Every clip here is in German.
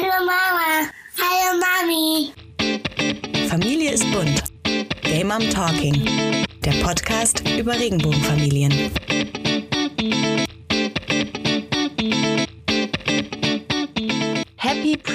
Hallo Mama. Hallo Mami. Familie ist bunt. Gay Mom Talking. Der Podcast über Regenbogenfamilien.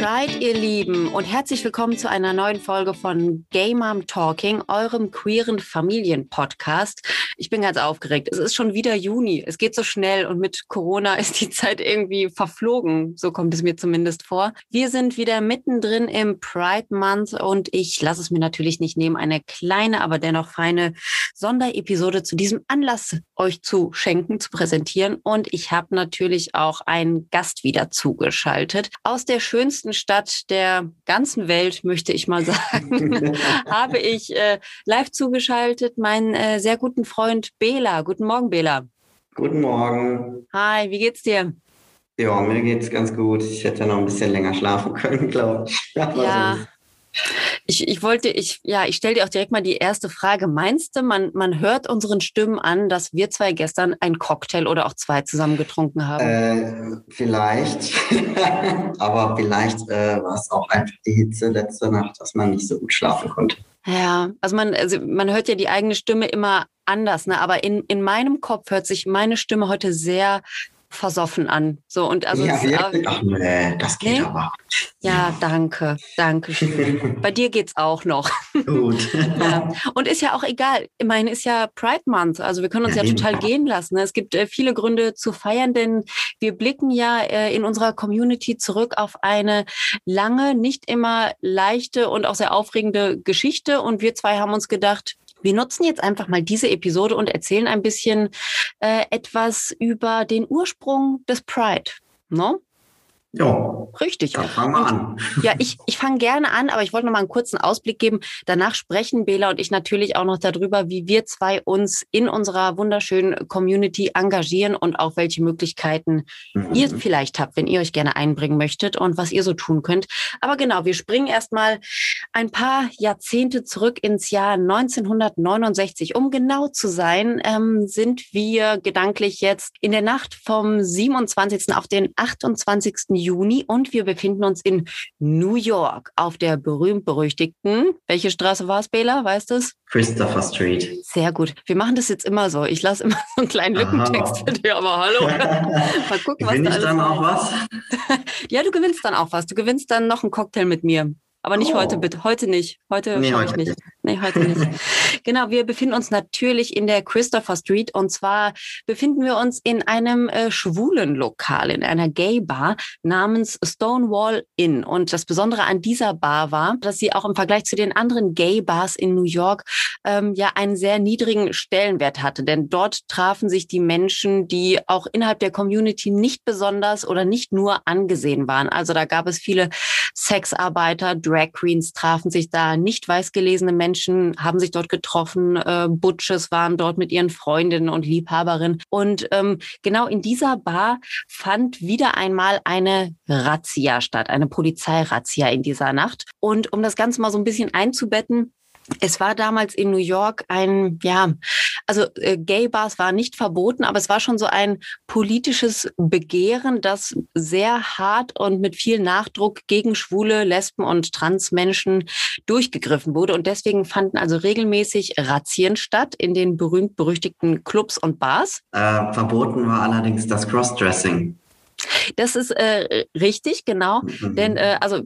Pride, ihr Lieben, und herzlich willkommen zu einer neuen Folge von Gay Mom Talking, eurem queeren Familienpodcast. Ich bin ganz aufgeregt. Es ist schon wieder Juni. Es geht so schnell und mit Corona ist die Zeit irgendwie verflogen. So kommt es mir zumindest vor. Wir sind wieder mittendrin im Pride Month und ich lasse es mir natürlich nicht nehmen, eine kleine, aber dennoch feine Sonderepisode zu diesem Anlass euch zu schenken, zu präsentieren. Und ich habe natürlich auch einen Gast wieder zugeschaltet aus der schönsten Stadt der ganzen Welt, möchte ich mal sagen, habe ich äh, live zugeschaltet meinen äh, sehr guten Freund Bela. Guten Morgen, Bela. Guten Morgen. Hi, wie geht's dir? Ja, mir geht's ganz gut. Ich hätte noch ein bisschen länger schlafen können, glaube ich. ja. Ich, ich wollte, ich, ja, ich stelle dir auch direkt mal die erste Frage. Meinst du, man, man hört unseren Stimmen an, dass wir zwei gestern einen Cocktail oder auch zwei zusammen getrunken haben? Äh, vielleicht. Aber vielleicht äh, war es auch einfach die Hitze letzte Nacht, dass man nicht so gut schlafen konnte. Ja, also man, also man hört ja die eigene Stimme immer anders, ne? Aber in, in meinem Kopf hört sich meine Stimme heute sehr versoffen an. So und also ja, ja, äh, ach nee, das geht nee? aber. ja, danke, danke schön. Bei dir geht's auch noch. Gut. Ja. Und ist ja auch egal. Immerhin ist ja Pride Month. Also wir können uns ja, Ja, total gehen lassen. ne? Es gibt äh, viele Gründe zu feiern, denn wir blicken ja äh, in unserer Community zurück auf eine lange, nicht immer leichte und auch sehr aufregende Geschichte. Und wir zwei haben uns gedacht, wir nutzen jetzt einfach mal diese Episode und erzählen ein bisschen äh, etwas über den Ursprung des Pride. No? Ja, Richtig. dann fangen wir an. Ja, ich, ich fange gerne an, aber ich wollte noch mal einen kurzen Ausblick geben. Danach sprechen Bela und ich natürlich auch noch darüber, wie wir zwei uns in unserer wunderschönen Community engagieren und auch welche Möglichkeiten ihr Mhm. vielleicht habt, wenn ihr euch gerne einbringen möchtet und was ihr so tun könnt. Aber genau, wir springen erstmal ein paar Jahrzehnte zurück ins Jahr 1969. Um genau zu sein, ähm, sind wir gedanklich jetzt in der Nacht vom 27. auf den 28. Juni und wir befinden uns in New York auf der berühmt-berüchtigten, welche Straße war es, Bela? Weißt du es? Christopher Street. Sehr gut. Wir machen das jetzt immer so. Ich lasse immer so einen kleinen Aha. Lückentext für dich, aber hallo. Mal gucken, was da ich dann auch was? Ja, du gewinnst dann auch was. Du gewinnst dann noch einen Cocktail mit mir. Aber nicht Oh. heute, bitte. Heute nicht. Heute Nee, schaue ich nicht. nicht. Nee, heute nicht. genau, wir befinden uns natürlich in der Christopher Street und zwar befinden wir uns in einem äh, schwulen Lokal, in einer Gay Bar namens Stonewall Inn. Und das Besondere an dieser Bar war, dass sie auch im Vergleich zu den anderen Gay Bars in New York ähm, ja einen sehr niedrigen Stellenwert hatte. Denn dort trafen sich die Menschen, die auch innerhalb der Community nicht besonders oder nicht nur angesehen waren. Also da gab es viele Sexarbeiter, Drag Queens trafen sich da, nicht weiß gelesene Menschen haben sich dort getroffen, äh, Butches waren dort mit ihren Freundinnen und Liebhaberinnen. Und ähm, genau in dieser Bar fand wieder einmal eine Razzia statt, eine Polizeirazzia in dieser Nacht. Und um das Ganze mal so ein bisschen einzubetten, es war damals in New York ein, ja, also äh, Gay Bars waren nicht verboten, aber es war schon so ein politisches Begehren, das sehr hart und mit viel Nachdruck gegen schwule, Lesben und Transmenschen durchgegriffen wurde. Und deswegen fanden also regelmäßig Razzien statt in den berühmt-berüchtigten Clubs und Bars. Äh, verboten war allerdings das Crossdressing. Das ist äh, richtig, genau. Mhm. Denn, äh, also,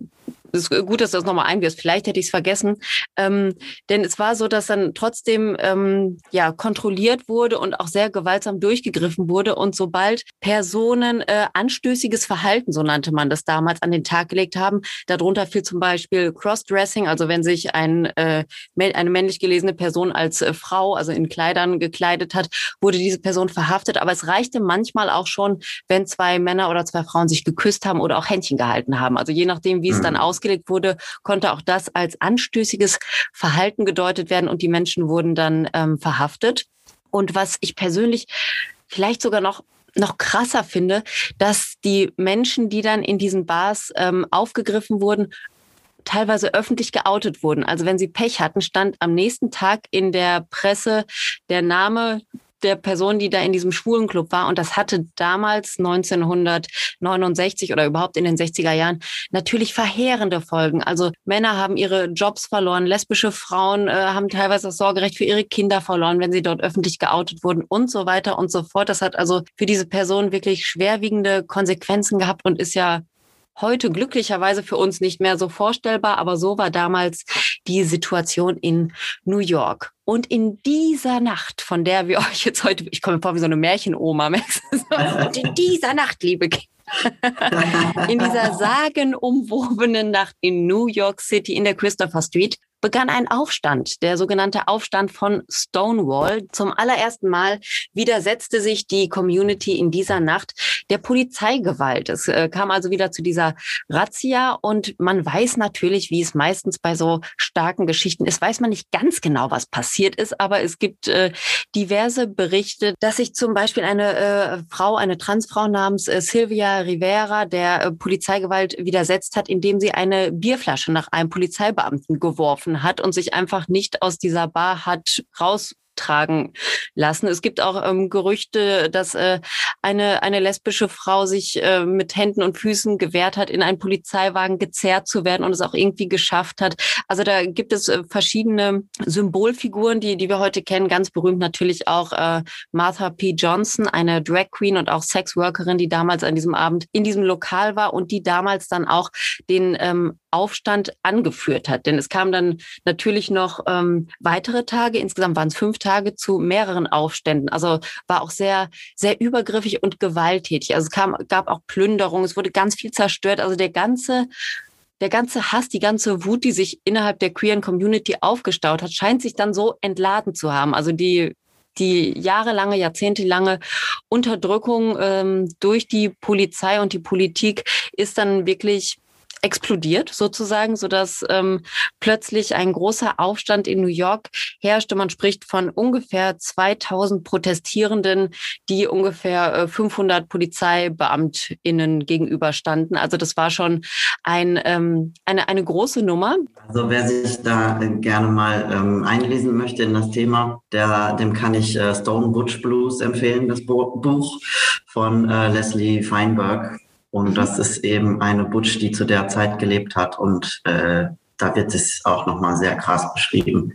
ist gut, dass du das nochmal einwirfst. Vielleicht hätte ich es vergessen. Ähm, denn es war so, dass dann trotzdem ähm, ja kontrolliert wurde und auch sehr gewaltsam durchgegriffen wurde. Und sobald Personen äh, anstößiges Verhalten, so nannte man das damals, an den Tag gelegt haben, darunter fiel zum Beispiel Crossdressing, also wenn sich ein, äh, eine männlich gelesene Person als äh, Frau, also in Kleidern gekleidet hat, wurde diese Person verhaftet. Aber es reichte manchmal auch schon, wenn zwei Männer oder zwei Frauen sich geküsst haben oder auch Händchen gehalten haben. Also je nachdem, wie es dann Mhm. Ausgelegt wurde, konnte auch das als anstößiges Verhalten gedeutet werden und die Menschen wurden dann ähm, verhaftet. Und was ich persönlich vielleicht sogar noch noch krasser finde, dass die Menschen, die dann in diesen Bars ähm, aufgegriffen wurden, teilweise öffentlich geoutet wurden. Also wenn sie Pech hatten, stand am nächsten Tag in der Presse der Name der Person, die da in diesem Schwulenclub war. Und das hatte damals 1969 oder überhaupt in den 60er Jahren natürlich verheerende Folgen. Also Männer haben ihre Jobs verloren, lesbische Frauen äh, haben teilweise das Sorgerecht für ihre Kinder verloren, wenn sie dort öffentlich geoutet wurden und so weiter und so fort. Das hat also für diese Person wirklich schwerwiegende Konsequenzen gehabt und ist ja heute glücklicherweise für uns nicht mehr so vorstellbar, aber so war damals die Situation in New York. Und in dieser Nacht, von der wir euch jetzt heute, ich komme vor wie so eine Märchenoma, und in dieser Nacht, liebe Kinder, in dieser sagenumwobenen Nacht in New York City in der Christopher Street begann ein Aufstand, der sogenannte Aufstand von Stonewall. Zum allerersten Mal widersetzte sich die Community in dieser Nacht der Polizeigewalt. Es äh, kam also wieder zu dieser Razzia und man weiß natürlich, wie es meistens bei so starken Geschichten ist, weiß man nicht ganz genau, was passiert ist, aber es gibt äh, diverse Berichte, dass sich zum Beispiel eine äh, Frau, eine Transfrau namens äh, Silvia Rivera der äh, Polizeigewalt widersetzt hat, indem sie eine Bierflasche nach einem Polizeibeamten geworfen hat und sich einfach nicht aus dieser Bar hat raus tragen lassen. Es gibt auch ähm, Gerüchte, dass äh, eine, eine lesbische Frau sich äh, mit Händen und Füßen gewehrt hat, in einen Polizeiwagen gezerrt zu werden und es auch irgendwie geschafft hat. Also da gibt es äh, verschiedene Symbolfiguren, die, die wir heute kennen. Ganz berühmt natürlich auch äh, Martha P. Johnson, eine Drag Queen und auch Sexworkerin, die damals an diesem Abend in diesem Lokal war und die damals dann auch den ähm, Aufstand angeführt hat. Denn es kam dann natürlich noch ähm, weitere Tage, insgesamt waren es fünf Tage, Tage zu mehreren Aufständen. Also war auch sehr, sehr übergriffig und gewalttätig. Also es kam, gab auch Plünderungen, es wurde ganz viel zerstört. Also der ganze der ganze Hass, die ganze Wut, die sich innerhalb der queeren Community aufgestaut hat, scheint sich dann so entladen zu haben. Also die die jahrelange, jahrzehntelange Unterdrückung ähm, durch die Polizei und die Politik ist dann wirklich explodiert sozusagen, sodass ähm, plötzlich ein großer Aufstand in New York herrschte. Man spricht von ungefähr 2000 Protestierenden, die ungefähr äh, 500 PolizeibeamtInnen gegenüberstanden. Also das war schon ein, ähm, eine, eine große Nummer. Also wer sich da äh, gerne mal ähm, einlesen möchte in das Thema, der, dem kann ich äh, Stone Butch Blues empfehlen, das Buch von äh, Leslie Feinberg. Und das ist eben eine Butch, die zu der Zeit gelebt hat. Und äh, da wird es auch nochmal sehr krass beschrieben.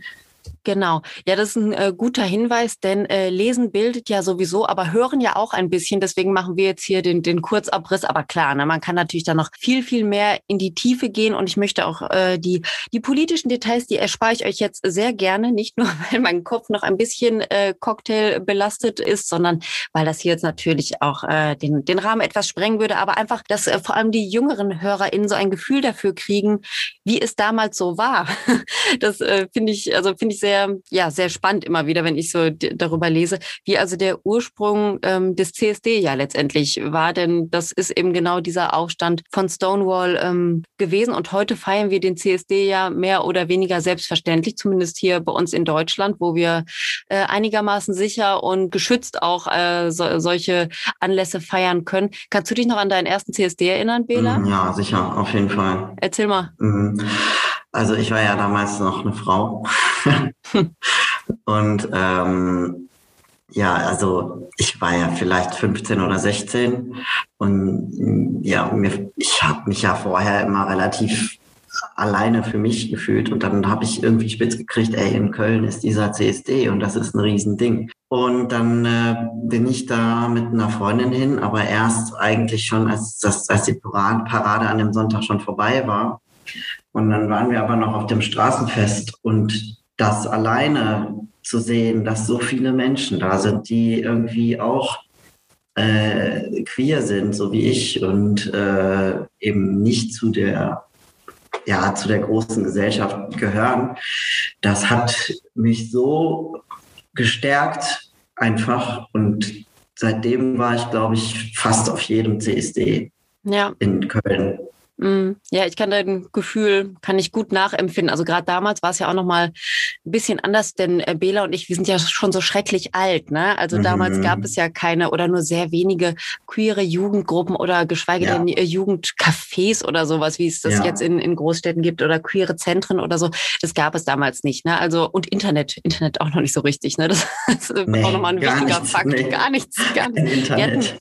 Genau. Ja, das ist ein äh, guter Hinweis, denn äh, Lesen bildet ja sowieso, aber hören ja auch ein bisschen. Deswegen machen wir jetzt hier den, den Kurzabriss. Aber klar, ne, man kann natürlich da noch viel, viel mehr in die Tiefe gehen. Und ich möchte auch äh, die, die politischen Details, die erspare ich euch jetzt sehr gerne. Nicht nur, weil mein Kopf noch ein bisschen äh, Cocktail belastet ist, sondern weil das hier jetzt natürlich auch äh, den, den Rahmen etwas sprengen würde. Aber einfach, dass äh, vor allem die jüngeren HörerInnen so ein Gefühl dafür kriegen, wie es damals so war. Das äh, finde ich, also finde ich sehr sehr, ja, sehr spannend immer wieder, wenn ich so darüber lese, wie also der Ursprung ähm, des CSD ja letztendlich war. Denn das ist eben genau dieser Aufstand von Stonewall ähm, gewesen. Und heute feiern wir den CSD ja mehr oder weniger selbstverständlich, zumindest hier bei uns in Deutschland, wo wir äh, einigermaßen sicher und geschützt auch äh, so, solche Anlässe feiern können. Kannst du dich noch an deinen ersten CSD erinnern, Bela? Ja, sicher, auf jeden Fall. Erzähl mal. Mhm. Also ich war ja damals noch eine Frau. und ähm, ja, also ich war ja vielleicht 15 oder 16 und ja, mir, ich habe mich ja vorher immer relativ alleine für mich gefühlt und dann habe ich irgendwie spitz gekriegt, ey, in Köln ist dieser CSD und das ist ein Riesending. Und dann äh, bin ich da mit einer Freundin hin, aber erst eigentlich schon, als, das, als die Parade an dem Sonntag schon vorbei war. Und dann waren wir aber noch auf dem Straßenfest und das alleine zu sehen, dass so viele Menschen da sind, die irgendwie auch äh, queer sind, so wie ich, und äh, eben nicht zu der, ja, zu der großen Gesellschaft gehören, das hat mich so gestärkt einfach. Und seitdem war ich, glaube ich, fast auf jedem CSD ja. in Köln. Mm, ja, ich kann dein Gefühl, kann ich gut nachempfinden. Also gerade damals war es ja auch noch mal ein bisschen anders, denn äh, Bela und ich, wir sind ja schon so schrecklich alt. Ne? Also mhm. damals gab es ja keine oder nur sehr wenige queere Jugendgruppen oder geschweige ja. denn äh, Jugendcafés oder sowas, wie es das ja. jetzt in, in Großstädten gibt oder queere Zentren oder so. Das gab es damals nicht. Ne? Also und Internet, Internet auch noch nicht so richtig. Ne? Das, das ist nee, auch nochmal ein wichtiger nichts, Fakt. Nee. Gar nichts, gar nichts. Internet.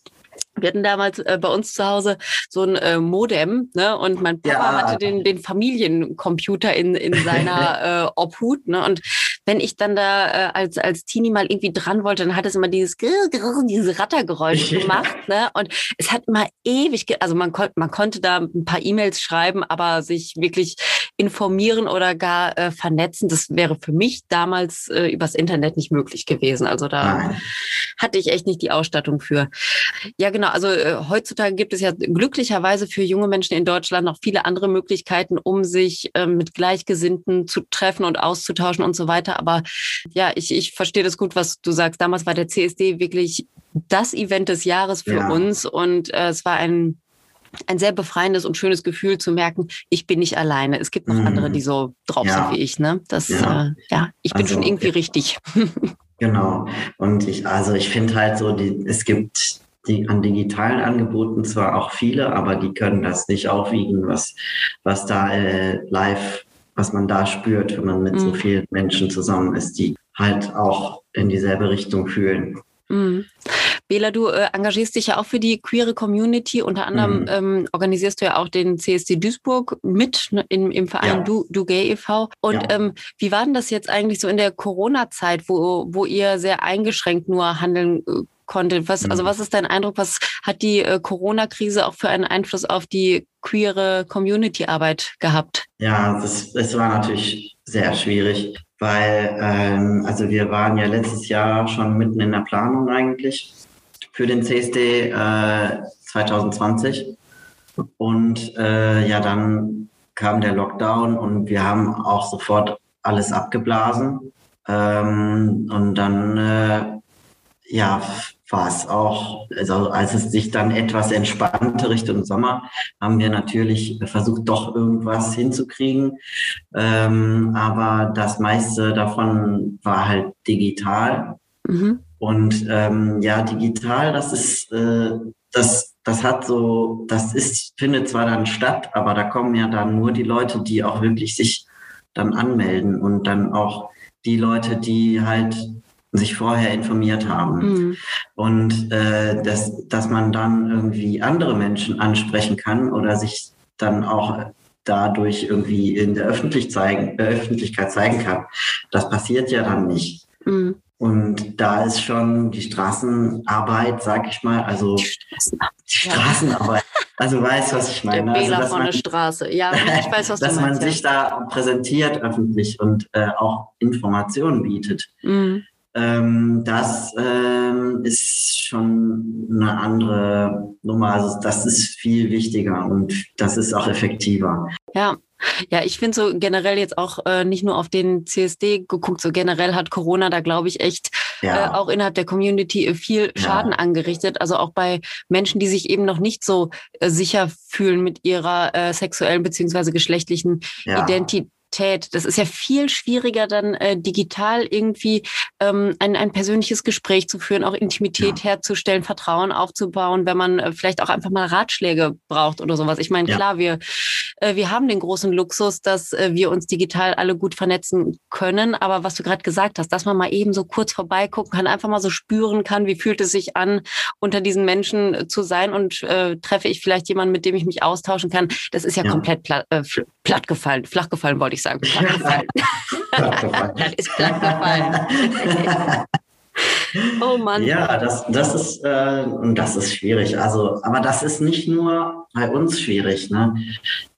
Wir hatten damals äh, bei uns zu Hause so ein äh, Modem, ne? Und mein Papa ja. hatte den, den Familiencomputer in, in seiner äh, Obhut, ne? Und wenn ich dann da äh, als, als Teenie mal irgendwie dran wollte, dann hat es immer dieses, dieses Rattergeräusch gemacht, ne? Und es hat immer ewig, also man konnte, man konnte da ein paar E-Mails schreiben, aber sich wirklich informieren oder gar äh, vernetzen, das wäre für mich damals äh, übers Internet nicht möglich gewesen. Also da Nein. hatte ich echt nicht die Ausstattung für. Ja, genau. Also äh, heutzutage gibt es ja glücklicherweise für junge Menschen in Deutschland noch viele andere Möglichkeiten, um sich äh, mit Gleichgesinnten zu treffen und auszutauschen und so weiter. Aber ja, ich, ich verstehe das gut, was du sagst. Damals war der CSD wirklich das Event des Jahres für ja. uns und äh, es war ein ein sehr befreiendes und schönes Gefühl zu merken, ich bin nicht alleine. Es gibt noch mhm. andere, die so drauf ja. sind wie ich. Ne? Das, ja, äh, ja ich bin also, schon irgendwie richtig. Genau. Und ich, also ich finde halt so, die, es gibt die an digitalen Angeboten zwar auch viele, aber die können das nicht aufwiegen, was, was da äh, live, was man da spürt, wenn man mit mhm. so vielen Menschen zusammen ist, die halt auch in dieselbe Richtung fühlen. Mhm. Bela, du äh, engagierst dich ja auch für die queere Community. Unter anderem mhm. ähm, organisierst du ja auch den CSD Duisburg mit ne, im, im Verein ja. du, du Gay e.V. Und ja. ähm, wie war denn das jetzt eigentlich so in der Corona-Zeit, wo, wo ihr sehr eingeschränkt nur handeln konntet? Was, also mhm. was ist dein Eindruck? Was hat die äh, Corona-Krise auch für einen Einfluss auf die queere Community-Arbeit gehabt? Ja, das, das war natürlich sehr schwierig weil ähm, also wir waren ja letztes Jahr schon mitten in der Planung eigentlich für den CSD äh, 2020 und äh, ja dann kam der Lockdown und wir haben auch sofort alles abgeblasen ähm, und dann äh, ja war es auch, also als es sich dann etwas entspannte Richtung Sommer, haben wir natürlich versucht, doch irgendwas hinzukriegen. Ähm, aber das meiste davon war halt digital. Mhm. Und ähm, ja, digital, das ist, äh, das, das hat so, das ist, findet zwar dann statt, aber da kommen ja dann nur die Leute, die auch wirklich sich dann anmelden und dann auch die Leute, die halt sich vorher informiert haben. Mhm. Und äh, dass, dass man dann irgendwie andere Menschen ansprechen kann oder sich dann auch dadurch irgendwie in der Öffentlich zeigen, äh, Öffentlichkeit zeigen kann. Das passiert ja dann nicht. Mhm. Und da ist schon die Straßenarbeit, sag ich mal, also die, Straßenarbeit. Also weißt du, was ich meine? Der Wähler also, von der Straße. Ja, ich weiß, was du dass meinst. Dass man sich da präsentiert öffentlich und äh, auch Informationen bietet. Mhm. Ähm, das ähm, ist schon eine andere Nummer. Also das ist viel wichtiger und das ist auch effektiver. Ja, ja, ich finde so generell jetzt auch äh, nicht nur auf den CSD geguckt, so generell hat Corona da, glaube ich, echt ja. äh, auch innerhalb der Community viel Schaden ja. angerichtet. Also auch bei Menschen, die sich eben noch nicht so äh, sicher fühlen mit ihrer äh, sexuellen beziehungsweise geschlechtlichen ja. Identität Realität. Das ist ja viel schwieriger, dann äh, digital irgendwie ähm, ein, ein persönliches Gespräch zu führen, auch Intimität ja. herzustellen, Vertrauen aufzubauen, wenn man äh, vielleicht auch einfach mal Ratschläge braucht oder sowas. Ich meine, ja. klar, wir, äh, wir haben den großen Luxus, dass äh, wir uns digital alle gut vernetzen können. Aber was du gerade gesagt hast, dass man mal eben so kurz vorbeigucken kann, einfach mal so spüren kann, wie fühlt es sich an, unter diesen Menschen äh, zu sein und äh, treffe ich vielleicht jemanden, mit dem ich mich austauschen kann, das ist ja, ja. komplett platt, äh, platt gefallen, flach gefallen, wollte ich sagen. Platt gefallen. das ist platt gefallen. oh Mann. Ja, das, das ist äh, und das ist schwierig. Also, aber das ist nicht nur bei uns schwierig, ne?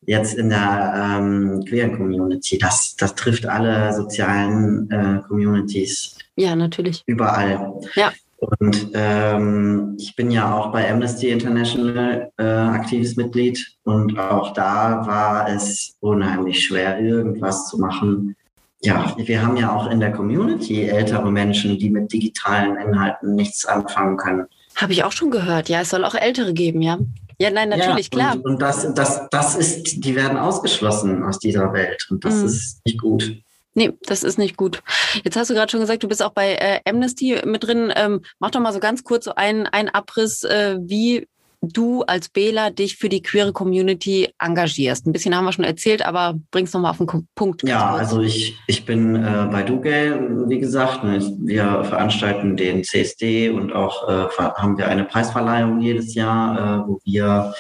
Jetzt in der ähm, queeren Community. Das, das trifft alle sozialen äh, Communities. Ja, natürlich. Überall. Ja. Und ähm, ich bin ja auch bei Amnesty International äh, aktives Mitglied und auch da war es unheimlich schwer, irgendwas zu machen. Ja, wir haben ja auch in der Community ältere Menschen, die mit digitalen Inhalten nichts anfangen können. Habe ich auch schon gehört. Ja, es soll auch Ältere geben, ja. Ja, nein, natürlich, ja, klar. Und, und, das, das, das ist, die werden ausgeschlossen aus dieser Welt und das mhm. ist nicht gut. Nee, das ist nicht gut. Jetzt hast du gerade schon gesagt, du bist auch bei äh, Amnesty mit drin. Ähm, mach doch mal so ganz kurz so einen, einen Abriss, äh, wie du als Bela dich für die queere Community engagierst. Ein bisschen haben wir schon erzählt, aber bring's noch mal auf den Punkt. Ja, also ich, ich bin äh, bei Dugel, wie gesagt. Ne, wir veranstalten den CSD und auch äh, haben wir eine Preisverleihung jedes Jahr, äh, wo wir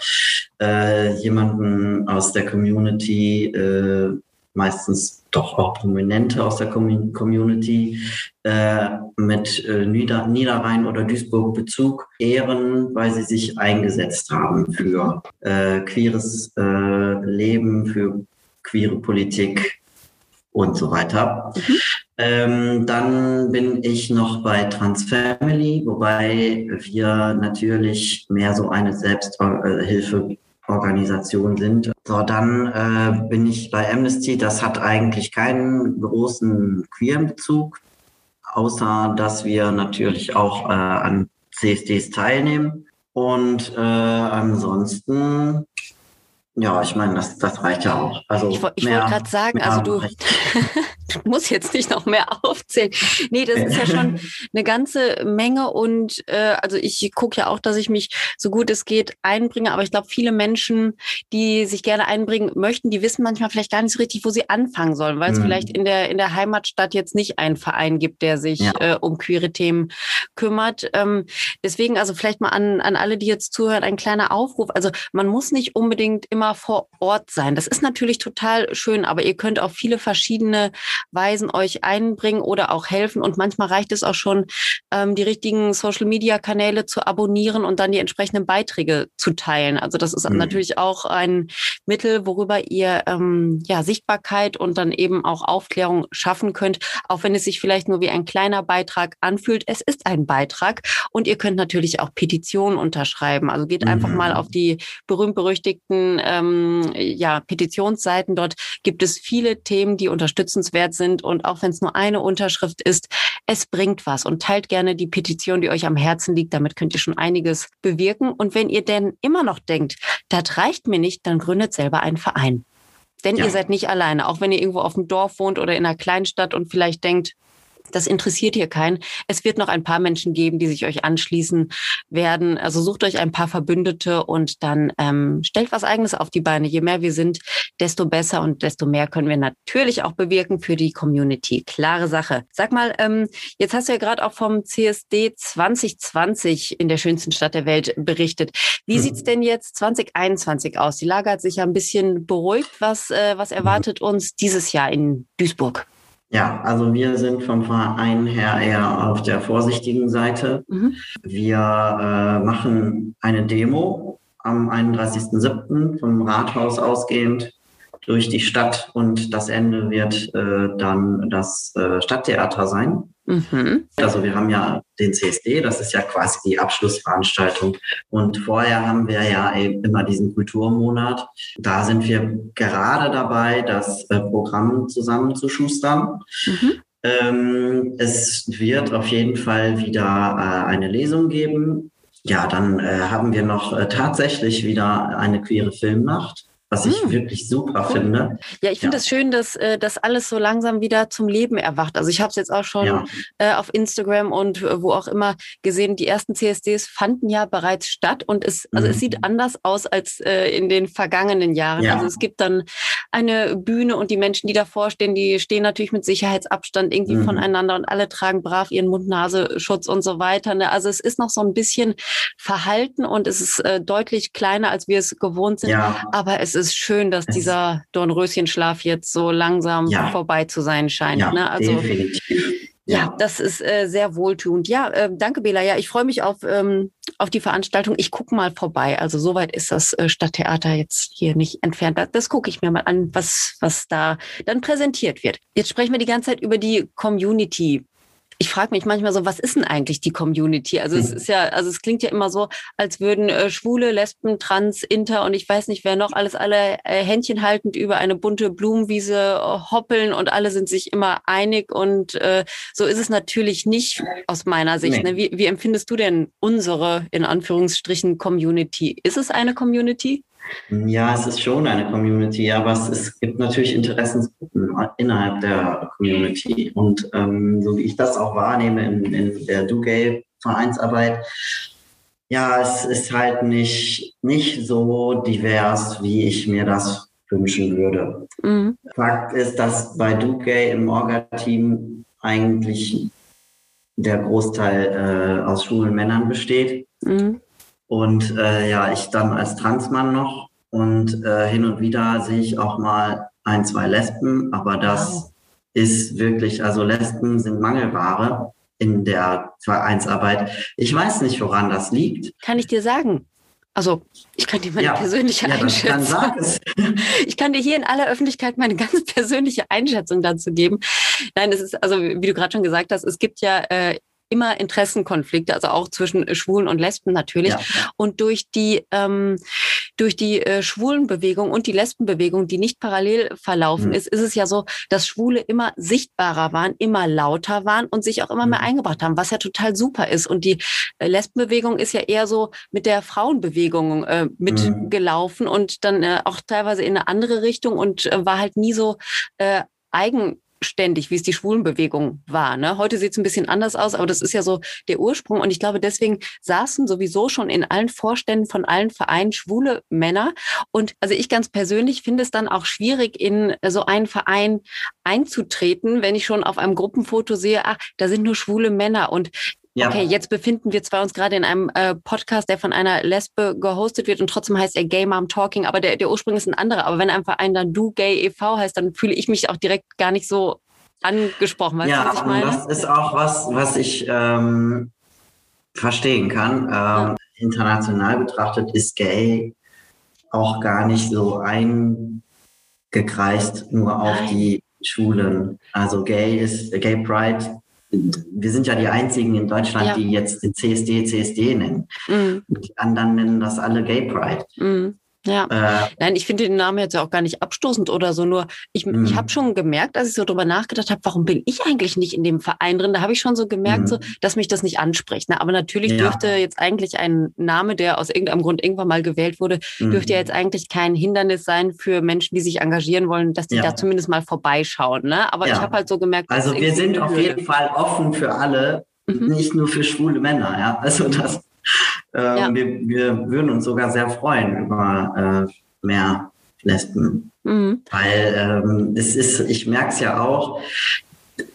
äh, jemanden aus der Community äh, meistens doch auch Prominente aus der Community äh, mit äh, Nieder Niederrhein oder Duisburg Bezug ehren, weil sie sich eingesetzt haben für äh, queeres äh, Leben, für queere Politik und so weiter. Mhm. Ähm, dann bin ich noch bei Transfamily, wobei wir natürlich mehr so eine Selbsthilfe Organisation sind. So, dann äh, bin ich bei Amnesty. Das hat eigentlich keinen großen queeren Bezug, außer dass wir natürlich auch äh, an CSDs teilnehmen. Und äh, ansonsten ja, ich meine, das, das reicht ja auch. Also ich, ich wollte gerade sagen, also du, muss jetzt nicht noch mehr aufzählen. Nee, das ist ja schon eine ganze Menge und äh, also ich gucke ja auch, dass ich mich so gut es geht einbringe, aber ich glaube, viele Menschen, die sich gerne einbringen möchten, die wissen manchmal vielleicht gar nicht so richtig, wo sie anfangen sollen, weil es mhm. vielleicht in der, in der Heimatstadt jetzt nicht einen Verein gibt, der sich ja. äh, um queere Themen kümmert. Ähm, deswegen also vielleicht mal an, an alle, die jetzt zuhören, ein kleiner Aufruf. Also man muss nicht unbedingt immer vor Ort sein. Das ist natürlich total schön, aber ihr könnt auf viele verschiedene Weisen euch einbringen oder auch helfen. Und manchmal reicht es auch schon, ähm, die richtigen Social-Media-Kanäle zu abonnieren und dann die entsprechenden Beiträge zu teilen. Also das ist mhm. natürlich auch ein Mittel, worüber ihr ähm, ja Sichtbarkeit und dann eben auch Aufklärung schaffen könnt, auch wenn es sich vielleicht nur wie ein kleiner Beitrag anfühlt. Es ist ein Beitrag und ihr könnt natürlich auch Petitionen unterschreiben. Also geht mhm. einfach mal mhm. auf die berühmt-berüchtigten ähm, ja, Petitionsseiten. Dort gibt es viele Themen, die unterstützenswert sind. Und auch wenn es nur eine Unterschrift ist, es bringt was. Und teilt gerne die Petition, die euch am Herzen liegt. Damit könnt ihr schon einiges bewirken. Und wenn ihr denn immer noch denkt, das reicht mir nicht, dann gründet selber einen Verein. Denn ja. ihr seid nicht alleine. Auch wenn ihr irgendwo auf dem Dorf wohnt oder in einer Kleinstadt und vielleicht denkt, das interessiert hier keinen. Es wird noch ein paar Menschen geben, die sich euch anschließen werden. Also sucht euch ein paar Verbündete und dann ähm, stellt was Eigenes auf die Beine. Je mehr wir sind, desto besser und desto mehr können wir natürlich auch bewirken für die Community. Klare Sache. Sag mal, ähm, jetzt hast du ja gerade auch vom CSD 2020 in der schönsten Stadt der Welt berichtet. Wie hm. sieht's denn jetzt 2021 aus? Die Lage hat sich ja ein bisschen beruhigt. Was, äh, was erwartet uns dieses Jahr in Duisburg? Ja, also wir sind vom Verein her eher auf der vorsichtigen Seite. Mhm. Wir äh, machen eine Demo am 31.07. vom Rathaus ausgehend durch die Stadt und das Ende wird äh, dann das äh, Stadttheater sein. Mhm. Also wir haben ja den CSD, das ist ja quasi die Abschlussveranstaltung. Und vorher haben wir ja eben immer diesen Kulturmonat. Da sind wir gerade dabei, das äh, Programm zusammenzuschustern. Mhm. Ähm, es wird auf jeden Fall wieder äh, eine Lesung geben. Ja, dann äh, haben wir noch äh, tatsächlich wieder eine queere Filmnacht was ich hm. wirklich super cool. finde. Ja, ich finde es ja. das schön, dass äh, das alles so langsam wieder zum Leben erwacht. Also ich habe es jetzt auch schon ja. äh, auf Instagram und äh, wo auch immer gesehen, die ersten CSDs fanden ja bereits statt und es, also mhm. es sieht anders aus als äh, in den vergangenen Jahren. Ja. Also es gibt dann eine Bühne und die Menschen, die davor stehen, die stehen natürlich mit Sicherheitsabstand irgendwie mhm. voneinander und alle tragen brav ihren Mund-Nasenschutz und so weiter. Ne? Also es ist noch so ein bisschen verhalten und es ist deutlich kleiner, als wir es gewohnt sind. Aber es ist schön, dass dieser Dornröschenschlaf jetzt so langsam ja. vorbei zu sein scheint. Ja, ne? Also definitiv. Ja, das ist äh, sehr wohltuend. Ja, äh, danke, Bela. Ja, ich freue mich auf, ähm, auf die Veranstaltung. Ich gucke mal vorbei. Also soweit ist das äh, Stadttheater jetzt hier nicht entfernt. Das, das gucke ich mir mal an, was, was da dann präsentiert wird. Jetzt sprechen wir die ganze Zeit über die Community. Ich frage mich manchmal so, was ist denn eigentlich die Community? Also es hm. ist ja, also es klingt ja immer so, als würden äh, Schwule, Lesben, Trans, Inter und ich weiß nicht, wer noch alles alle äh, Händchen haltend über eine bunte Blumenwiese äh, hoppeln und alle sind sich immer einig und äh, so ist es natürlich nicht aus meiner Sicht. Nee. Ne? Wie, wie empfindest du denn unsere, in Anführungsstrichen, Community? Ist es eine Community? Ja, es ist schon eine Community, aber es, es gibt natürlich Interessensgruppen innerhalb der Community. Und ähm, so wie ich das auch wahrnehme in, in der Do-Gay-Vereinsarbeit, ja, es ist halt nicht, nicht so divers, wie ich mir das wünschen würde. Mhm. Fakt ist, dass bei Do-Gay im Orga-Team eigentlich der Großteil äh, aus schwulen Männern besteht. Mhm. Und äh, ja, ich dann als Transmann noch und äh, hin und wieder sehe ich auch mal ein, zwei Lesben, aber das ist wirklich, also Lesben sind Mangelware in der Vereinsarbeit. Ich weiß nicht, woran das liegt. Kann ich dir sagen? Also, ich kann dir meine ja, persönliche ja, Einschätzung. ich kann dir hier in aller Öffentlichkeit meine ganz persönliche Einschätzung dazu geben. Nein, es ist, also, wie du gerade schon gesagt hast, es gibt ja äh, immer Interessenkonflikte, also auch zwischen Schwulen und Lesben natürlich. Ja. Und durch die ähm, durch die äh, Schwulenbewegung und die Lesbenbewegung, die nicht parallel verlaufen mhm. ist, ist es ja so, dass Schwule immer sichtbarer waren, immer lauter waren und sich auch immer mhm. mehr eingebracht haben, was ja total super ist. Und die äh, Lesbenbewegung ist ja eher so mit der Frauenbewegung äh, mitgelaufen mhm. und dann äh, auch teilweise in eine andere Richtung und äh, war halt nie so äh, eigen ständig, wie es die Schwulenbewegung war. Ne? Heute sieht es ein bisschen anders aus, aber das ist ja so der Ursprung. Und ich glaube, deswegen saßen sowieso schon in allen Vorständen von allen Vereinen schwule Männer. Und also ich ganz persönlich finde es dann auch schwierig, in so einen Verein einzutreten, wenn ich schon auf einem Gruppenfoto sehe, ach, da sind nur schwule Männer. Und ja. Okay, jetzt befinden wir zwar uns gerade in einem äh, Podcast, der von einer Lesbe gehostet wird und trotzdem heißt er Gay Mom Talking, aber der, der Ursprung ist ein anderer. Aber wenn ein Verein dann Du Gay e.V. heißt, dann fühle ich mich auch direkt gar nicht so angesprochen. Weißt ja, du, das ist auch was, was ich ähm, verstehen kann. Ähm, ja. International betrachtet ist Gay auch gar nicht so eingekreist nur auf Nein. die Schulen. Also Gay ist Gay Pride wir sind ja die einzigen in Deutschland, ja. die jetzt den CSD CSD nennen. Mhm. Die anderen nennen das alle Gay Pride. Mhm. Ja. Äh, Nein, ich finde den Namen jetzt ja auch gar nicht abstoßend oder so. Nur ich, ich mhm. habe schon gemerkt, als ich so drüber nachgedacht habe, warum bin ich eigentlich nicht in dem Verein drin? Da habe ich schon so gemerkt, mhm. so, dass mich das nicht anspricht. Ne? Aber natürlich ja. dürfte jetzt eigentlich ein Name, der aus irgendeinem Grund irgendwann mal gewählt wurde, mhm. dürfte ja jetzt eigentlich kein Hindernis sein für Menschen, die sich engagieren wollen, dass die ja. da zumindest mal vorbeischauen. Ne? Aber ich habe halt so gemerkt, also wir sind auf jeden Fall offen für alle, mhm. nicht nur für schwule Männer. Ja, also das äh, ja. wir, wir würden uns sogar sehr freuen über äh, mehr Lesben. Mhm. Weil ähm, es ist, ich merke es ja auch,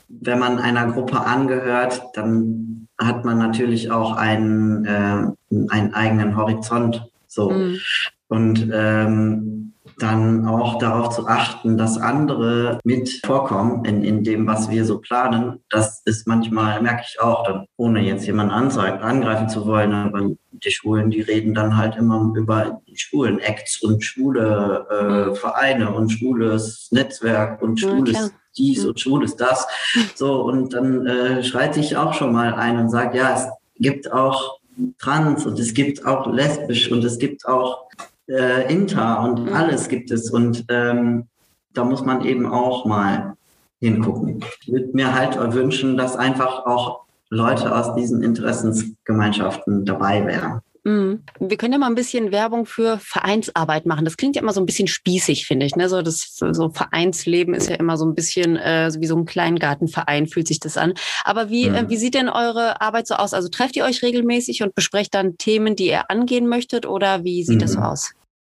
wenn man einer Gruppe angehört, dann hat man natürlich auch einen, äh, einen eigenen Horizont. So. Mhm. Und ähm, dann auch darauf zu achten, dass andere mit vorkommen in, in dem, was wir so planen. Das ist manchmal, merke ich auch, dann, ohne jetzt jemanden angreifen zu wollen, aber die Schulen, die reden dann halt immer über Schulen-Acts und schwule äh, mhm. Vereine und schwules Netzwerk und schwules ja, dies mhm. und schwules das. So, und dann äh, schreit sich auch schon mal ein und sagt, ja, es gibt auch trans und es gibt auch lesbisch und es gibt auch äh, Inter und mhm. alles gibt es. Und ähm, da muss man eben auch mal hingucken. Ich würde mir halt wünschen, dass einfach auch Leute aus diesen Interessensgemeinschaften dabei wären. Mhm. Wir können ja mal ein bisschen Werbung für Vereinsarbeit machen. Das klingt ja immer so ein bisschen spießig, finde ich. Ne? So das so Vereinsleben ist ja immer so ein bisschen äh, wie so ein Kleingartenverein fühlt sich das an. Aber wie mhm. äh, wie sieht denn eure Arbeit so aus? Also trefft ihr euch regelmäßig und besprecht dann Themen, die ihr angehen möchtet, oder wie sieht mhm. das so aus?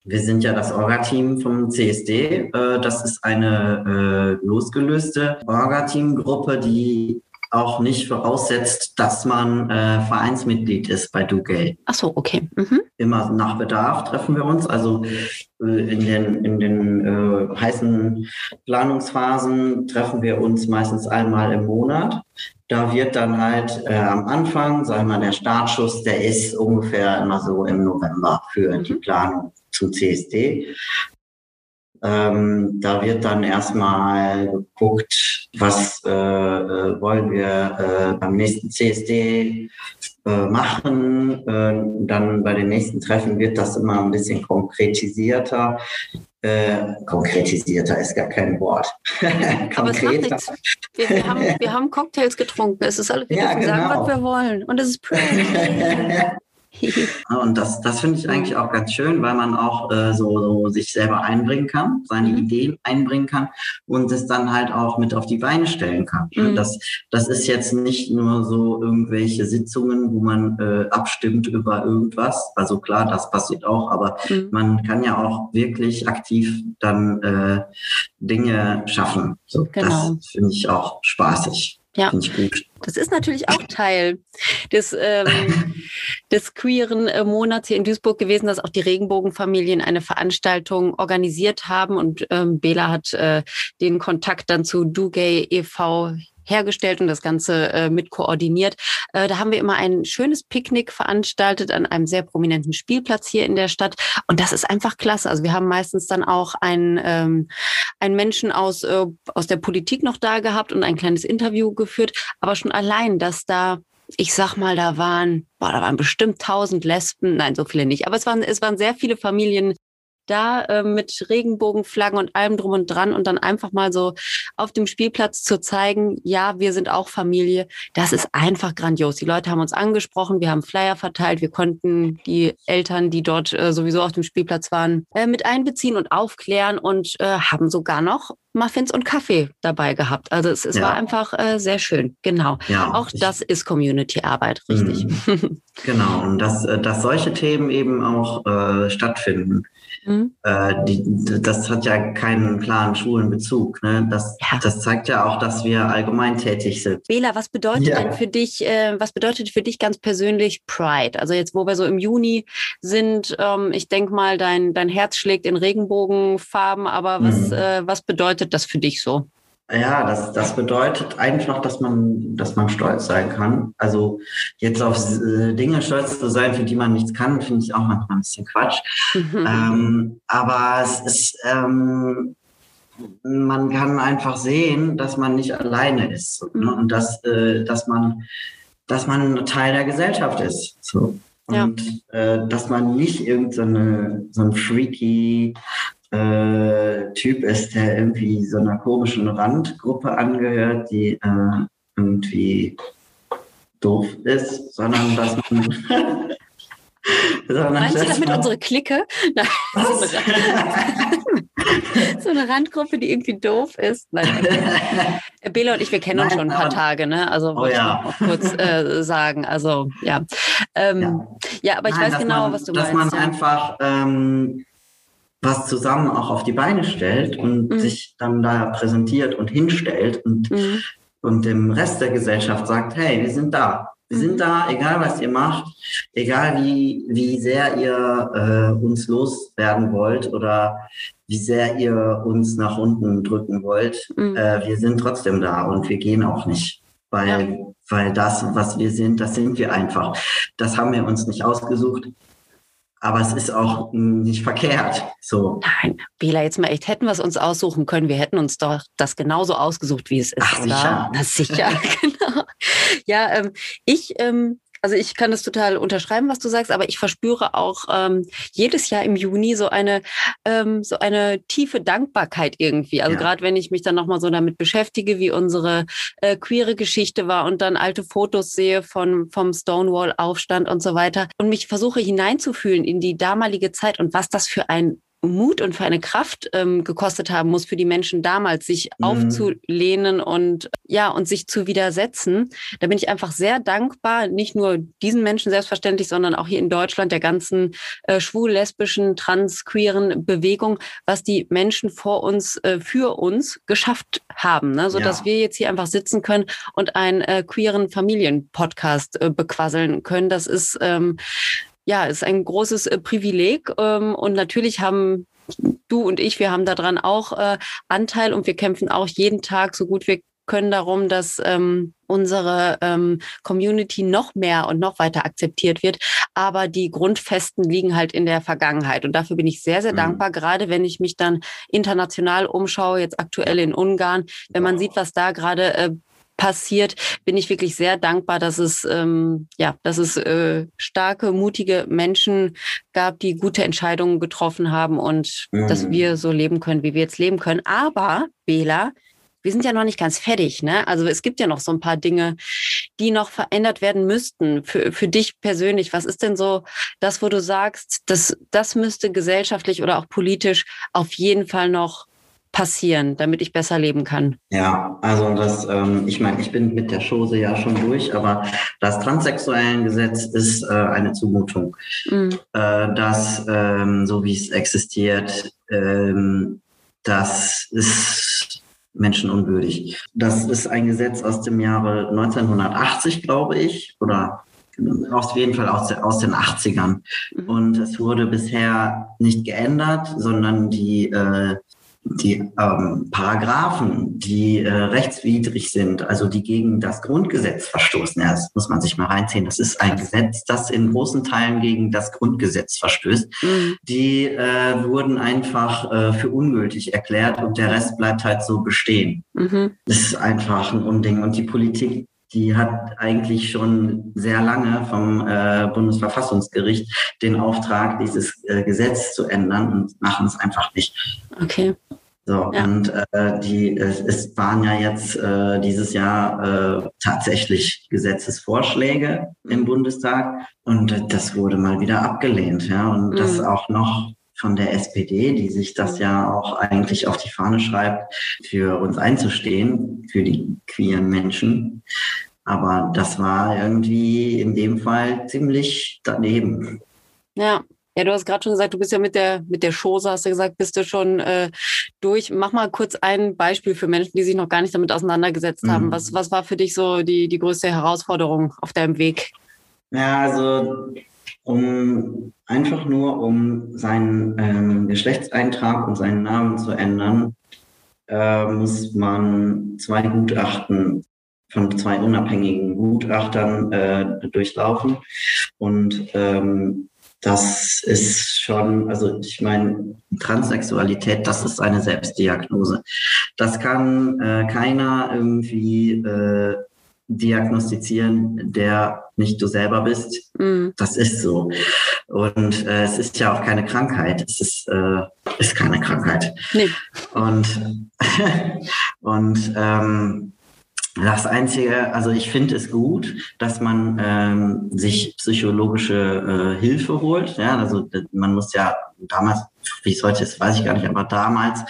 Wir sind ja das Orga-Team vom CSD. Äh, das ist eine äh, losgelöste Orga-Team-Gruppe, die auch nicht voraussetzt, dass man äh, Vereinsmitglied ist bei DoGay. Ach so, okay. Mhm. Immer nach Bedarf treffen wir uns. Also äh, in den, in den äh, heißen Planungsphasen treffen wir uns meistens einmal im Monat. Da wird dann halt äh, am Anfang, sagen wir mal, der Startschuss, der ist ungefähr immer so im November für mhm. die Planung zum CSD. Ähm, da wird dann erstmal geguckt, was äh, äh wollen wir äh, beim nächsten CSD äh, machen. Äh, dann bei den nächsten Treffen wird das immer ein bisschen konkretisierter. Äh, konkretisierter ist gar kein Wort. Aber es macht nichts. Wir, wir, haben, wir haben Cocktails getrunken. Es ist alles, wir ja, genau. sagen, was wir wollen. Und es ist pretty. Und das, das finde ich eigentlich auch ganz schön, weil man auch äh, so, so sich selber einbringen kann, seine mhm. Ideen einbringen kann und es dann halt auch mit auf die Beine stellen kann. Mhm. Das, das ist jetzt nicht nur so irgendwelche Sitzungen, wo man äh, abstimmt über irgendwas. Also klar, das passiert auch, aber mhm. man kann ja auch wirklich aktiv dann äh, Dinge schaffen. So, genau. Das finde ich auch spaßig. Ja, das ist natürlich auch Teil des, ähm, des queeren äh, Monats hier in Duisburg gewesen, dass auch die Regenbogenfamilien eine Veranstaltung organisiert haben. Und ähm, Bela hat äh, den Kontakt dann zu DuGay e.V hergestellt und das Ganze äh, mit koordiniert. Äh, da haben wir immer ein schönes Picknick veranstaltet an einem sehr prominenten Spielplatz hier in der Stadt. Und das ist einfach klasse. Also wir haben meistens dann auch einen, ähm, einen Menschen aus, äh, aus der Politik noch da gehabt und ein kleines Interview geführt. Aber schon allein, dass da ich sag mal, da waren, boah, da waren bestimmt tausend Lesben, nein, so viele nicht, aber es waren, es waren sehr viele Familien da äh, mit Regenbogenflaggen und allem drum und dran und dann einfach mal so auf dem Spielplatz zu zeigen, ja, wir sind auch Familie, das ist einfach grandios. Die Leute haben uns angesprochen, wir haben Flyer verteilt, wir konnten die Eltern, die dort äh, sowieso auf dem Spielplatz waren, äh, mit einbeziehen und aufklären und äh, haben sogar noch Muffins und Kaffee dabei gehabt. Also es, es ja. war einfach äh, sehr schön. Genau. Ja, auch das ist Community-Arbeit, richtig. Mhm. Genau. Und dass, äh, dass solche Themen eben auch äh, stattfinden. Mhm. Äh, die, das hat ja keinen klaren Schulenbezug. Ne? Das, ja. das zeigt ja auch, dass wir allgemein tätig sind. Bela, was bedeutet ja. denn für dich, äh, was bedeutet für dich ganz persönlich Pride? Also jetzt, wo wir so im Juni sind, ähm, ich denke mal, dein, dein Herz schlägt in Regenbogenfarben, aber was, mhm. äh, was bedeutet das für dich so? Ja, das, das bedeutet einfach, dass man, dass man stolz sein kann. Also jetzt auf äh, Dinge stolz zu sein, für die man nichts kann, finde ich auch manchmal ein bisschen Quatsch. Mhm. Ähm, aber es ist, ähm, man kann einfach sehen, dass man nicht alleine ist ne? Mhm. und dass, äh, dass man, dass man Teil der Gesellschaft ist. So. Und ja. äh, dass man nicht irgendeine so ein freaky äh, Typ ist, der irgendwie so einer komischen Randgruppe angehört, die äh, irgendwie doof ist, sondern dass man. sondern Meinst du damit unsere Clique? Nein, so, eine so eine Randgruppe, die irgendwie doof ist. Nein. Bela und ich, wir kennen Nein, uns schon ein paar Tage, ne? Also oh, ja. ich noch kurz äh, sagen. Also ja. Ähm, ja. ja. aber ich Nein, weiß genau, man, was du dass meinst. Dass man einfach ähm, was zusammen auch auf die Beine stellt und mhm. sich dann da präsentiert und hinstellt und, mhm. und dem Rest der Gesellschaft sagt, hey, wir sind da. Wir mhm. sind da, egal was ihr macht, egal wie, wie sehr ihr äh, uns loswerden wollt oder wie sehr ihr uns nach unten drücken wollt. Mhm. Äh, wir sind trotzdem da und wir gehen auch nicht. Weil, ja. weil das, was wir sind, das sind wir einfach. Das haben wir uns nicht ausgesucht aber es ist auch nicht verkehrt. So. Nein, Bela, jetzt mal echt, hätten wir es uns aussuchen können, wir hätten uns doch das genauso ausgesucht, wie es ist, Ach, oder? Sicher. Das sicher, genau. Ja, ähm, ich ähm, also ich kann das total unterschreiben, was du sagst, aber ich verspüre auch ähm, jedes Jahr im Juni so eine ähm, so eine tiefe Dankbarkeit irgendwie. Also ja. gerade wenn ich mich dann nochmal so damit beschäftige, wie unsere äh, queere Geschichte war und dann alte Fotos sehe von vom Stonewall-Aufstand und so weiter und mich versuche hineinzufühlen in die damalige Zeit und was das für ein Mut und für eine Kraft ähm, gekostet haben muss für die Menschen damals, sich mhm. aufzulehnen und ja und sich zu widersetzen. Da bin ich einfach sehr dankbar, nicht nur diesen Menschen selbstverständlich, sondern auch hier in Deutschland der ganzen äh, schwul-lesbischen, trans-queeren Bewegung, was die Menschen vor uns äh, für uns geschafft haben, ne? so dass ja. wir jetzt hier einfach sitzen können und einen äh, queeren Familienpodcast äh, bequasseln können. Das ist ähm, ja, ist ein großes äh, Privileg. Ähm, und natürlich haben du und ich, wir haben daran auch äh, Anteil und wir kämpfen auch jeden Tag so gut wir können darum, dass ähm, unsere ähm, Community noch mehr und noch weiter akzeptiert wird. Aber die Grundfesten liegen halt in der Vergangenheit. Und dafür bin ich sehr, sehr mhm. dankbar, gerade wenn ich mich dann international umschaue, jetzt aktuell in Ungarn, wenn man sieht, was da gerade äh, passiert, bin ich wirklich sehr dankbar, dass es ähm, ja, dass es äh, starke, mutige Menschen gab, die gute Entscheidungen getroffen haben und mhm. dass wir so leben können, wie wir jetzt leben können. Aber Bela, wir sind ja noch nicht ganz fertig, ne? Also es gibt ja noch so ein paar Dinge, die noch verändert werden müssten. Für, für dich persönlich, was ist denn so das, wo du sagst, das, das müsste gesellschaftlich oder auch politisch auf jeden Fall noch passieren, damit ich besser leben kann? Ja, also das, ähm, ich meine, ich bin mit der Chose ja schon durch, aber das transsexuellen Gesetz ist äh, eine Zumutung. Mhm. Äh, das, ähm, so wie es existiert, ähm, das ist menschenunwürdig. Das ist ein Gesetz aus dem Jahre 1980, glaube ich, oder auf jeden Fall aus, aus den 80ern. Mhm. Und es wurde bisher nicht geändert, sondern die äh, die ähm, Paragraphen, die äh, rechtswidrig sind, also die gegen das Grundgesetz verstoßen, ja, das muss man sich mal reinziehen, das ist ein Gesetz, das in großen Teilen gegen das Grundgesetz verstößt, mhm. die äh, wurden einfach äh, für ungültig erklärt und der Rest bleibt halt so bestehen. Mhm. Das ist einfach ein Unding und die Politik die hat eigentlich schon sehr lange vom äh, Bundesverfassungsgericht den Auftrag, dieses äh, Gesetz zu ändern und machen es einfach nicht. Okay. So, ja. und äh, die, es, es waren ja jetzt äh, dieses Jahr äh, tatsächlich Gesetzesvorschläge im Bundestag und das wurde mal wieder abgelehnt, ja, und mhm. das auch noch von der SPD, die sich das ja auch eigentlich auf die Fahne schreibt, für uns einzustehen, für die queeren Menschen. Aber das war irgendwie in dem Fall ziemlich daneben. Ja, ja, du hast gerade schon gesagt, du bist ja mit der mit der Chose, hast du gesagt, bist du schon äh, durch. Mach mal kurz ein Beispiel für Menschen, die sich noch gar nicht damit auseinandergesetzt mhm. haben. Was, was war für dich so die, die größte Herausforderung auf deinem Weg? Ja, also um einfach nur um seinen ähm, Geschlechtseintrag und seinen Namen zu ändern, äh, muss man zwei Gutachten von zwei unabhängigen Gutachtern äh, durchlaufen. Und ähm, das ist schon, also ich meine, Transsexualität, das ist eine Selbstdiagnose. Das kann äh, keiner irgendwie äh, diagnostizieren, der nicht du selber bist. Mm. Das ist so. Und äh, es ist ja auch keine Krankheit. Es ist, äh, ist keine Krankheit. Nee. Und, und ähm, das Einzige, also ich finde es gut, dass man ähm, sich psychologische äh, Hilfe holt. Ja, also man muss ja damals, wie es heute ist, weiß ich gar nicht, aber damals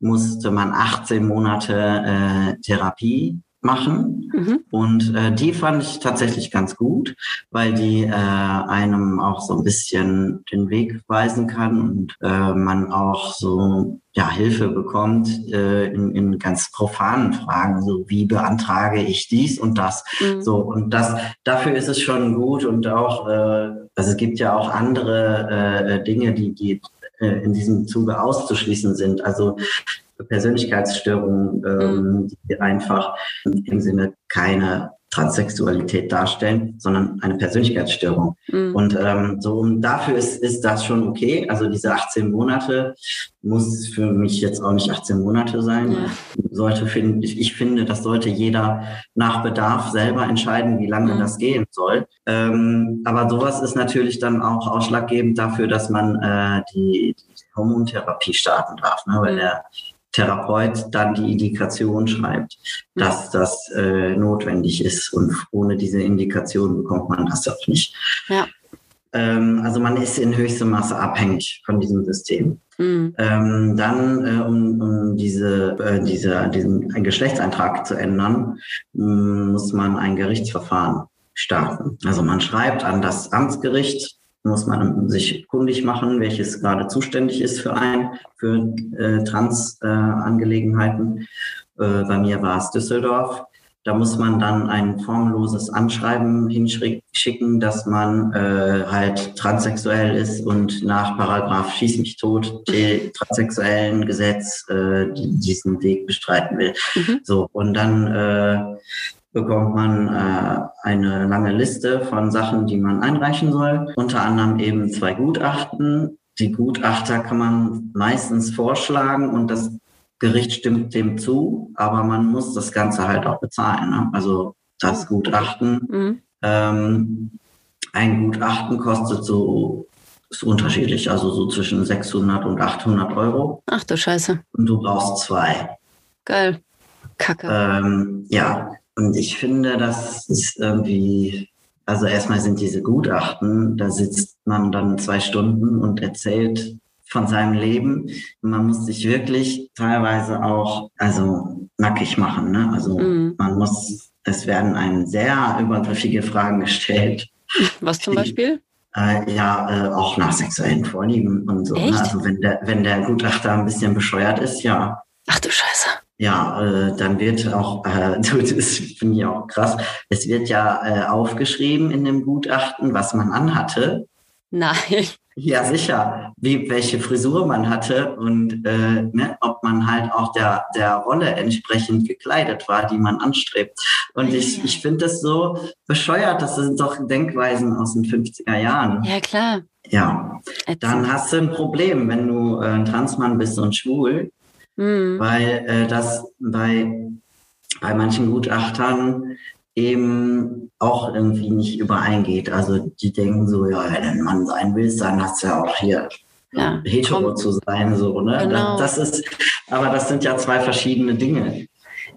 musste man 18 Monate äh, Therapie machen. Mhm. Und äh, die fand ich tatsächlich ganz gut, weil die äh, einem auch so ein bisschen den Weg weisen kann und äh, man auch so ja, Hilfe bekommt äh, in, in ganz profanen Fragen, so wie beantrage ich dies und das. Mhm. So, und das dafür ist es schon gut und auch, äh, also es gibt ja auch andere äh, Dinge, die, die äh, in diesem Zuge auszuschließen sind. Also Persönlichkeitsstörungen, ähm, mhm. die einfach im Sinne keine Transsexualität darstellen, sondern eine Persönlichkeitsstörung. Mhm. Und ähm, so dafür ist, ist das schon okay. Also diese 18 Monate muss für mich jetzt auch nicht 18 Monate sein. Ja. Sollte finden, ich, ich finde, das sollte jeder nach Bedarf selber entscheiden, wie lange mhm. das gehen soll. Ähm, aber sowas ist natürlich dann auch ausschlaggebend dafür, dass man äh, die, die Hormontherapie starten darf, ne? weil mhm. der Therapeut dann die Indikation schreibt, dass das äh, notwendig ist. Und ohne diese Indikation bekommt man das auch nicht. Ja. Ähm, also man ist in höchstem Maße abhängig von diesem System. Mhm. Ähm, dann, äh, um, um diese, äh, diese, diesen Geschlechtseintrag zu ändern, muss man ein Gerichtsverfahren starten. Also man schreibt an das Amtsgericht, muss man sich kundig machen, welches gerade zuständig ist für ein, für äh, Trans-Angelegenheiten. Äh, bei mir war es Düsseldorf. Da muss man dann ein formloses Anschreiben hinschicken, dass man äh, halt transsexuell ist und nach Paragraph Schieß mich tot, transsexuellen Gesetz, äh, diesen Weg bestreiten will. Mhm. So, und dann äh, bekommt man äh, eine lange Liste von Sachen, die man einreichen soll. Unter anderem eben zwei Gutachten. Die Gutachter kann man meistens vorschlagen und das Gericht stimmt dem zu, aber man muss das Ganze halt auch bezahlen. Ne? Also das Gutachten. Mhm. Ähm, ein Gutachten kostet so, ist unterschiedlich, also so zwischen 600 und 800 Euro. Ach du Scheiße. Und du brauchst zwei. Geil. Kacke. Ähm, ja, und ich finde, das ist irgendwie, also erstmal sind diese Gutachten, da sitzt man dann zwei Stunden und erzählt von seinem Leben. Man muss sich wirklich teilweise auch, also nackig machen. Ne? Also mhm. man muss, es werden einem sehr übergriffige Fragen gestellt. Was zum Beispiel? Äh, ja, äh, auch nach sexuellen Vorlieben und so. Ne? Also wenn der, wenn der Gutachter ein bisschen bescheuert ist, ja. Ach du Scheiße. Ja, äh, dann wird auch, äh, das finde ich auch krass, es wird ja äh, aufgeschrieben in dem Gutachten, was man anhatte. Nein. Ja, sicher. Wie, welche Frisur man hatte und äh, ne, ob man halt auch der, der Rolle entsprechend gekleidet war, die man anstrebt. Und ich, ich finde das so bescheuert. Das sind doch Denkweisen aus den 50er Jahren. Ja, klar. Ja. Dann hast du ein Problem, wenn du äh, ein Transmann bist und schwul, mhm. weil äh, das bei, bei manchen Gutachtern eben auch irgendwie nicht übereingeht. Also die denken so, ja, wenn du ein Mann sein willst, dann hast du ja auch hier ja, hetero komm. zu sein, so, ne? Genau. Das, das ist, aber das sind ja zwei verschiedene Dinge.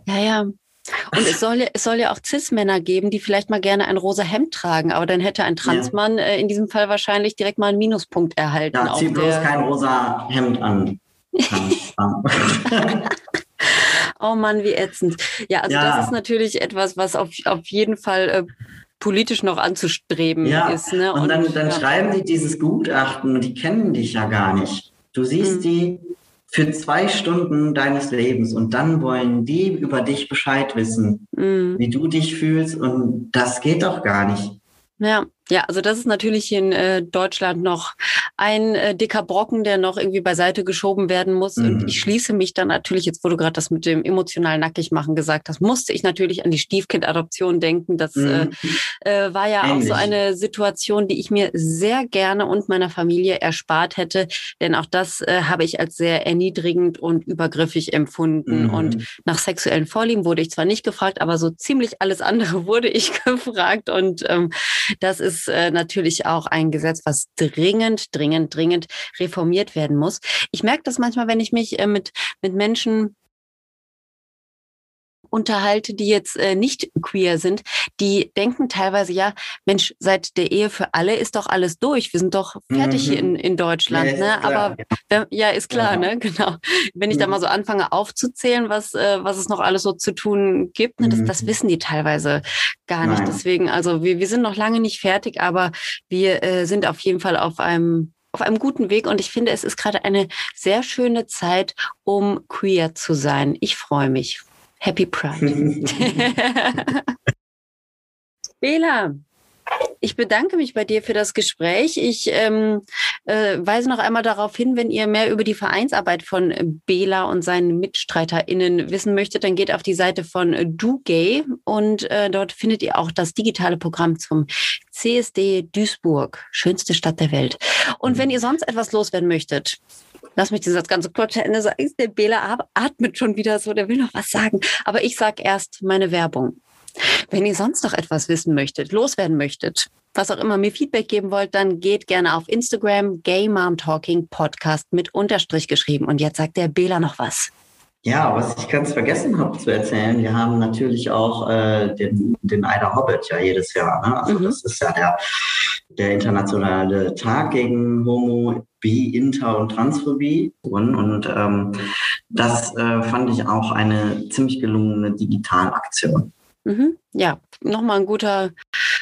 Ja, ja. Und es soll, ja, es soll ja auch Cis-Männer geben, die vielleicht mal gerne ein rosa Hemd tragen, aber dann hätte ein Transmann ja. äh, in diesem Fall wahrscheinlich direkt mal einen Minuspunkt erhalten. Ja, zieh bloß kein rosa Hemd an. Oh Mann, wie ätzend. Ja, also ja. das ist natürlich etwas, was auf, auf jeden Fall äh, politisch noch anzustreben ja. ist. Ne? Und, und dann, dann ja. schreiben die dieses Gutachten und die kennen dich ja gar nicht. Du siehst mhm. die für zwei Stunden deines Lebens und dann wollen die über dich Bescheid wissen, mhm. wie du dich fühlst und das geht doch gar nicht. Ja, ja, also das ist natürlich in äh, Deutschland noch ein äh, dicker Brocken, der noch irgendwie beiseite geschoben werden muss. Mhm. Und ich schließe mich dann natürlich, jetzt wo du gerade das mit dem emotionalen Nackigmachen gesagt hast, musste ich natürlich an die Stiefkind-Adoption denken. Das äh, mhm. äh, war ja Ähnlich. auch so eine Situation, die ich mir sehr gerne und meiner Familie erspart hätte. Denn auch das äh, habe ich als sehr erniedrigend und übergriffig empfunden. Mhm. Und nach sexuellen Vorlieben wurde ich zwar nicht gefragt, aber so ziemlich alles andere wurde ich gefragt. Und ähm, das ist ist äh, natürlich auch ein Gesetz, was dringend, dringend, dringend reformiert werden muss. Ich merke das manchmal, wenn ich mich äh, mit, mit Menschen unterhalte, die jetzt äh, nicht queer sind, die denken teilweise, ja, Mensch, seit der Ehe für alle ist doch alles durch. Wir sind doch fertig mhm. in, in Deutschland. Ja, ne? Aber wenn, ja, ist klar, ja. ne? Genau. Wenn ich mhm. da mal so anfange aufzuzählen, was, äh, was es noch alles so zu tun gibt, ne? das, mhm. das wissen die teilweise gar nicht. Nein. Deswegen, also wir, wir sind noch lange nicht fertig, aber wir äh, sind auf jeden Fall auf einem auf einem guten Weg und ich finde, es ist gerade eine sehr schöne Zeit, um queer zu sein. Ich freue mich. Happy Pride. Bela, ich bedanke mich bei dir für das Gespräch. Ich ähm, äh, weise noch einmal darauf hin, wenn ihr mehr über die Vereinsarbeit von Bela und seinen MitstreiterInnen wissen möchtet, dann geht auf die Seite von DuGay und äh, dort findet ihr auch das digitale Programm zum CSD Duisburg, schönste Stadt der Welt. Und wenn ihr sonst etwas loswerden möchtet, lass mich das ganze kurz zu Ende sagen. Der Bela atmet schon wieder so, der will noch was sagen. Aber ich sage erst meine Werbung. Wenn ihr sonst noch etwas wissen möchtet, loswerden möchtet, was auch immer mir Feedback geben wollt, dann geht gerne auf Instagram Gay Mom Talking Podcast mit Unterstrich geschrieben. Und jetzt sagt der Bela noch was. Ja, was ich ganz vergessen habe zu erzählen, wir haben natürlich auch äh, den, den Eider Hobbit ja jedes Jahr. Ne? Also mhm. das ist ja der, der internationale Tag gegen Homo, Bi, Inter und Transphobie. Und, und ähm, das äh, fand ich auch eine ziemlich gelungene Digitalaktion. Mhm. Ja, nochmal ein guter,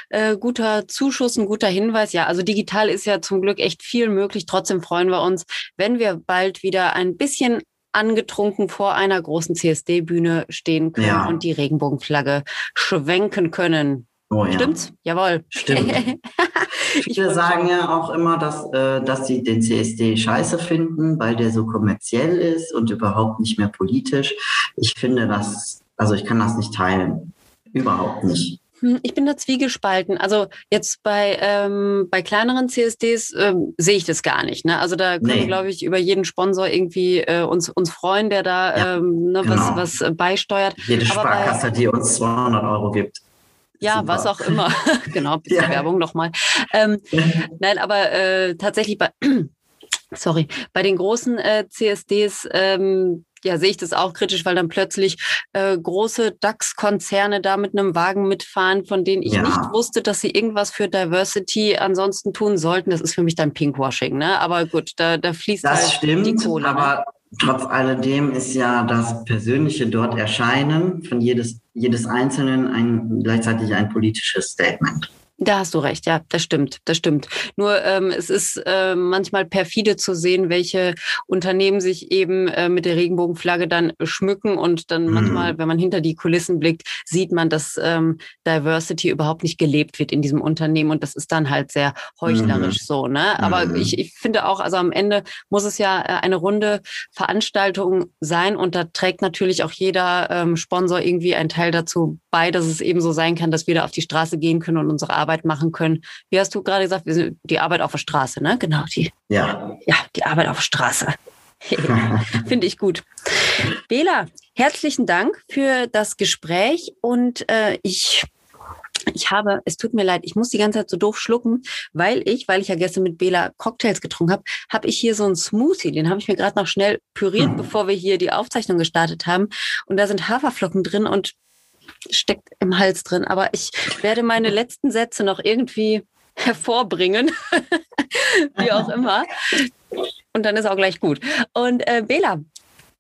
äh, guter Zuschuss, ein guter Hinweis. Ja, also digital ist ja zum Glück echt viel möglich. Trotzdem freuen wir uns, wenn wir bald wieder ein bisschen angetrunken vor einer großen CSD-Bühne stehen können Ja. und die Regenbogenflagge schwenken können. Oh, ja. Stimmt's? Jawohl. Stimmt. Viele sagen ja auch immer, dass, äh, dass sie den CSD scheiße finden, weil der so kommerziell ist und überhaupt nicht mehr politisch. Ich finde das, also ich kann das nicht teilen. Überhaupt nicht. Hm, Ich bin da zwiegespalten. Also jetzt bei, ähm, bei kleineren CSDs ähm, sehe ich das gar nicht. Ne? Also da können wir, Nee. glaube ich, über jeden Sponsor irgendwie äh, uns, uns freuen, der da Ja, ähm, ne, was, genau. was äh, beisteuert. Jede Aber bei- Sparkasse, die uns 200 Euro gibt. Ja, Super. was auch immer. genau, bisschen Ja. Werbung nochmal. Ähm, nein, aber äh, tatsächlich bei, sorry, bei den großen äh, CSDs ähm, ja, sehe ich das auch kritisch, weil dann plötzlich äh, große DAX-Konzerne da mit einem Wagen mitfahren, von denen ich Ja. nicht wusste, dass sie irgendwas für Diversity ansonsten tun sollten. Das ist für mich dann Pinkwashing, ne? Aber gut, da, da fließt Das halt stimmt, die Kohle. ne? aber trotz alledem ist ja das persönliche dort Erscheinen von jedes, jedes Einzelnen ein, gleichzeitig ein politisches Statement. Da hast du recht, ja, das stimmt, das stimmt. Nur ähm, es ist äh, manchmal perfide zu sehen, welche Unternehmen sich eben äh, mit der Regenbogenflagge dann schmücken und dann Mhm. manchmal, wenn man hinter die Kulissen blickt, sieht man, dass ähm, Diversity überhaupt nicht gelebt wird in diesem Unternehmen und das ist dann halt sehr heuchlerisch so, ne? Aber Mhm. ich, ich finde auch, also am Ende muss es ja äh, eine runde Veranstaltung sein und da trägt natürlich auch jeder ähm, Sponsor irgendwie einen Teil dazu bei, dass es eben so sein kann, dass wir da auf die Straße gehen können und unsere Arbeit machen können. Wie hast du gerade gesagt, wir sind die Arbeit auf der Straße, ne? Genau, die, Ja. ja, die Arbeit auf der Straße. Finde ich gut. Bela, herzlichen Dank für das Gespräch und äh, ich ich habe, es tut mir leid, ich muss die ganze Zeit so doof schlucken, weil ich, weil ich ja gestern mit Bela Cocktails getrunken habe, habe ich hier so einen Smoothie, den habe ich mir gerade noch schnell püriert, bevor wir hier die Aufzeichnung gestartet haben. Und da sind Haferflocken drin und steckt im Hals drin. Aber ich werde meine letzten Sätze noch irgendwie hervorbringen, wie auch immer. Und dann ist auch gleich gut. Und äh, Bela,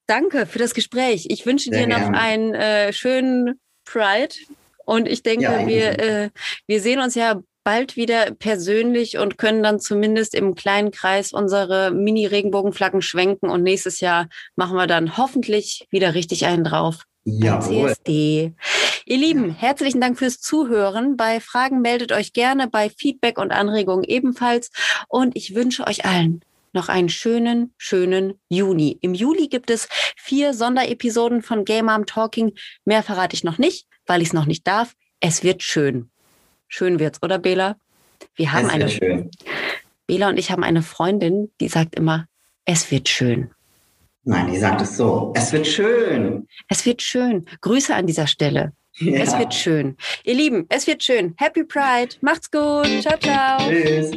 danke für das Gespräch. Ich wünsche Sehr dir noch gerne. einen äh, schönen Pride. Und ich denke, Ja, wir, äh, wir sehen uns ja bald wieder persönlich und können dann zumindest im kleinen Kreis unsere Mini-Regenbogenflaggen schwenken. Und nächstes Jahr machen wir dann hoffentlich wieder richtig einen drauf. Jawohl. CSD. Ihr Lieben, herzlichen Dank fürs Zuhören. Bei Fragen meldet euch gerne, bei Feedback und Anregungen ebenfalls. Und ich wünsche euch allen noch einen schönen, schönen Juni. Im Juli gibt es vier Sonderepisoden von Game Mom Talking. Mehr verrate ich noch nicht, weil ich es noch nicht darf. Es wird schön. Schön wird's, oder Bela? Wir haben Es eine, schön. Bela und ich haben eine Freundin, die sagt immer, es wird schön. Nein, die sagt es so. Es wird schön. Es wird schön. Grüße an dieser Stelle. Es Ja. wird schön. Ihr Lieben, es wird schön. Happy Pride. Macht's gut. Ciao, ciao. Tschüss.